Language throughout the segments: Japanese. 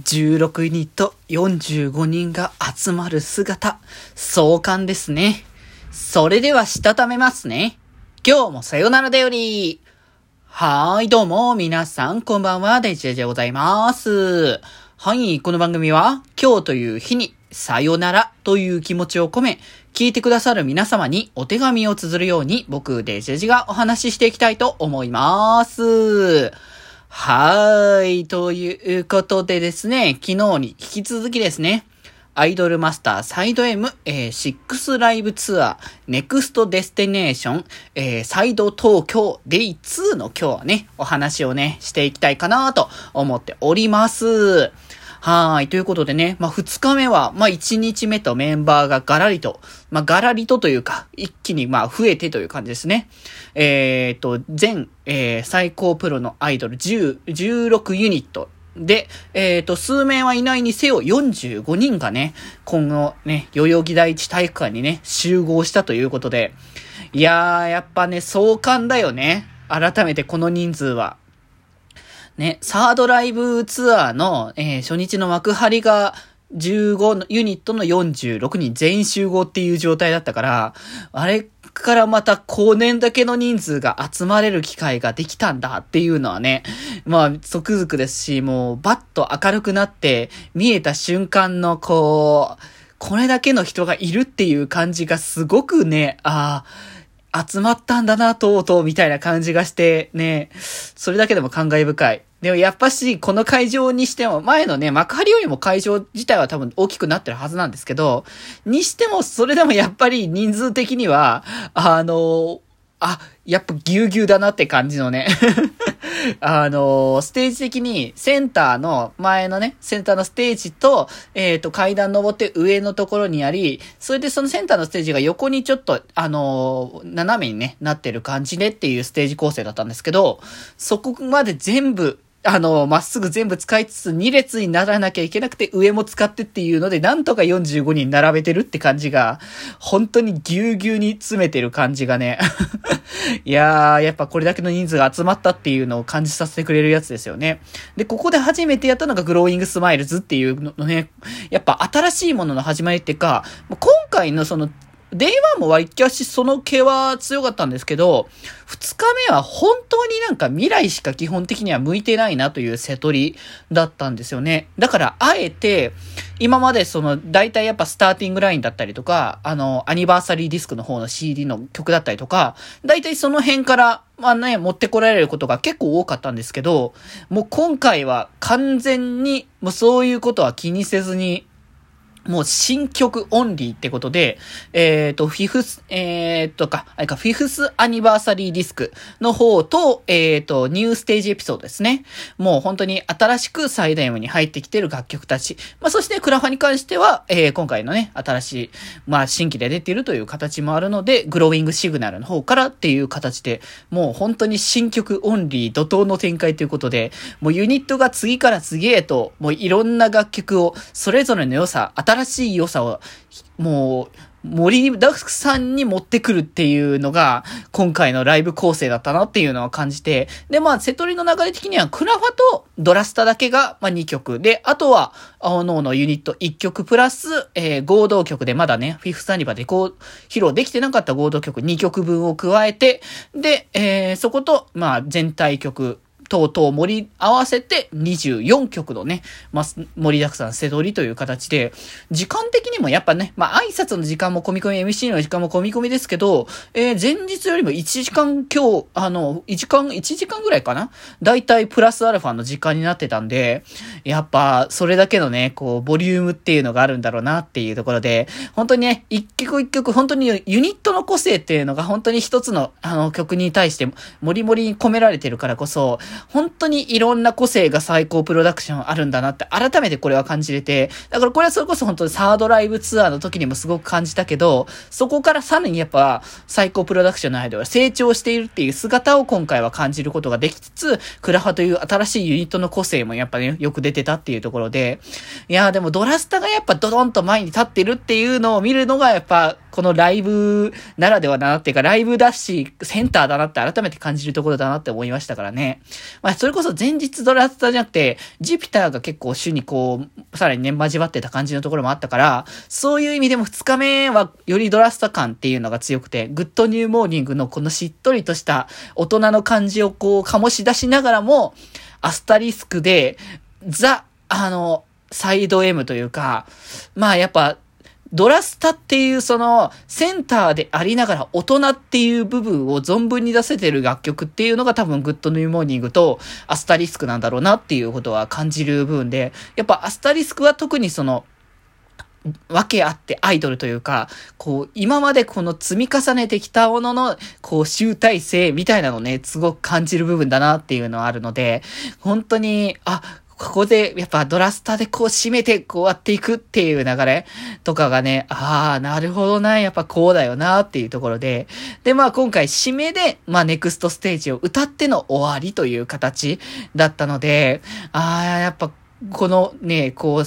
16ユニット45人が集まる姿、壮観ですね。それではしたためますね。今日もさよならだより。はーい、どうも、皆さん、こんばんは、デジェジでございます。はい、この番組は、今日という日に、さよならという気持ちを込め、聞いてくださる皆様にお手紙を綴るように、僕、デジェジがお話ししていきたいと思います。はーい。ということでですね、昨日に引き続きですね、アイドルマスターサイド M、えー、6ライブツアー、 NEXT DESTINATION、えー、サイド東京 Day 2の今日はね、お話をね、していきたいかなと思っております。はい。ということでね、まあ、二日目は、まあ、一日目とメンバーがガラリと、まあ、ガラリとというか、一気にま、増えてという感じですね。えー、と、全、えー、最高プロのアイドル10、16ユニットで、えっ、ー、と、数名はいないにせよ45人がね、今後ね、代々木第一体育館にね、集合したということで、いやー、やっぱね、壮観だよね。改めてこの人数は。ね、サードライブツアーの、えー、初日の幕張が、15のユニットの46人全員集合っていう状態だったから、あれからまた後年だけの人数が集まれる機会ができたんだっていうのはね、まあ、即づくですし、もう、バッと明るくなって見えた瞬間のこう、これだけの人がいるっていう感じがすごくね、ああ、集まったんだな、とうとう、みたいな感じがして、ね、それだけでも感慨深い。でもやっぱし、この会場にしても、前のね、幕張よりも会場自体は多分大きくなってるはずなんですけど、にしても、それでもやっぱり人数的には、あの、あ、やっぱぎゅうぎゅうだなって感じのね あのステージ的にセンターの前のね、センターのステージと、えっ、ー、と、階段登って上のところにあり、それでそのセンターのステージが横にちょっと、あの斜めにね、なってる感じでっていうステージ構成だったんですけど、そこまで全部あの、まっすぐ全部使いつつ2列にならなきゃいけなくて上も使ってっていうので、なんとか45人並べてるって感じが、本当にぎゅうぎゅうに詰めてる感じがね。いやー、やっぱこれだけの人数が集まったっていうのを感じさせてくれるやつですよね。で、ここで初めてやったのが Growing Smiles っていうのね、やっぱ新しいものの始まりっていうか、今回のその Day One も割とその気は強かったんですけど、二日目は本当になんか未来しか基本的には向いてないなという瀬取りだったんですよね。だからあえて、今までその大体やっぱスターティングラインだったりとか、あの、アニバーサリーディスクの方の CD の曲だったりとか、大体その辺から、まあね、持ってこられることが結構多かったんですけど、もう今回は完全にもうそういうことは気にせずに、もう新曲オンリーってことで、えっ、ー、と、フィフス、えっ、ー、とか、あれか、フィフスアニバーサリーディスクの方と、えっ、ー、と、ニューステージエピソードですね。もう本当に新しくサイダイムに入ってきてる楽曲たち。まあ、そしてクラファに関しては、えー、今回のね、新しい、まあ、新規で出てるという形もあるので、グローイングシグナルの方からっていう形で、もう本当に新曲オンリー怒涛の展開ということで、もうユニットが次から次へと、もういろんな楽曲を、それぞれの良さ、新しい良さを、もう、盛りだくさんに持ってくるっていうのが、今回のライブ構成だったなっていうのは感じて、で、まあ、セトリの流れ的には、クラファとドラスタだけが、まあ、2曲。で、あとは、青ののユニット1曲プラス、えー、合同曲でまだね、フィフスアニバでこう、披露できてなかった合同曲2曲分を加えて、で、えー、そこと、まあ、全体曲、等々盛り合わせて24曲のね、ま、盛りだくさん背取りという形で、時間的にもやっぱね、まあ、挨拶の時間も込み込み、MC の時間も込み込みですけど、えー、前日よりも1時間今日、あの、1時間、1時間ぐらいかな？だいたいプラスアルファの時間になってたんで、やっぱ、それだけのね、こう、ボリュームっていうのがあるんだろうなっていうところで、本当にね、一曲一曲、本当にユニットの個性っていうのが本当に一つの、あの、曲に対して、もりもりに込められてるからこそ、本当にいろんな個性が最高プロダクションあるんだなって改めてこれは感じれて、だからこれはそれこそ本当にサードライブツアーの時にもすごく感じたけど、そこからさらにやっぱ最高プロダクションの間は成長しているっていう姿を今回は感じることができつつ、クラハという新しいユニットの個性もやっぱね、よく出てたっていうところで、いやーでもドラスタがやっぱドドンと前に立ってるっていうのを見るのがやっぱこのライブならではだなっていうか、ライブだし、センターだなって改めて感じるところだなって思いましたからね。まあ、それこそ前日ドラスタじゃなくて、ジュピターが結構主にこう、さらにね、交わってた感じのところもあったから、そういう意味でも2日目はよりドラスタ感っていうのが強くて、 Good New Morning のこのしっとりとした大人の感じをこう醸し出しながらも、アスタリスクで、ザ、あの、 SideM というか、まあやっぱ、ドラスタっていうそのセンターでありながら大人っていう部分を存分に出せてる楽曲っていうのが多分 Good New Morning とアスタリスクなんだろうなっていうことは感じる部分で、やっぱアスタリスクは特にそのわけあってアイドルというか、こう、今までこの積み重ねてきたものの、こう、集大成みたいなのね、すごく感じる部分だなっていうのはあるので、本当に、あ、ここで、やっぱドラスターでこう締めてこうやっていくっていう流れとかがね、ああ、なるほどな、やっぱこうだよなっていうところで、で、まあ今回締めで、まあネクストステージを歌っての終わりという形だったので、ああ、やっぱこのね、こう、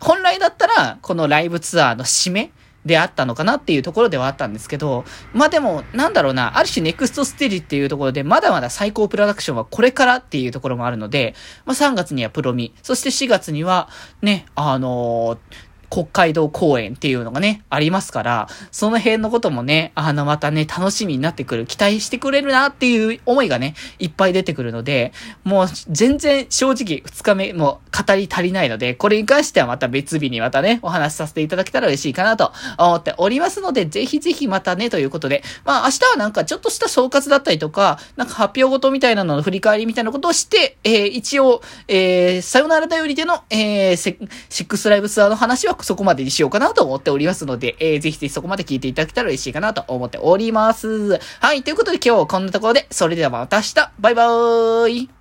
本来だったら、このライブツアーの締めであったのかなっていうところではあったんですけど、まあでも、なんだろうな、ある種ネクストステージっていうところで、まだまだ最高プロダクションはこれからっていうところもあるので、まあ3月にはプロミ、そして4月には、ね、あのー北海道公演っていうのがね、ありますから、その辺のこともね、あの、またね、楽しみになってくる、期待してくれるなっていう思いがね、いっぱい出てくるので、もう全然正直2日目も語り足りないので、これに関してはまた別日にまたね、お話しさせていただけたら嬉しいかなと思っておりますので、ぜひぜひまたね、ということで、まあ明日はなんかちょっとした総括だったりとか、なんか発表事みたいなのの振り返りみたいなことをして、えー、一応、えー、さよならだよりでの、えー、シックスライブツアーの話はそこまでにしようかなと思っておりますので、えー、ぜひぜひそこまで聞いていただけたら嬉しいかなと思っております。はい、ということで今日はこんなところで、それではまた明日バイバーイ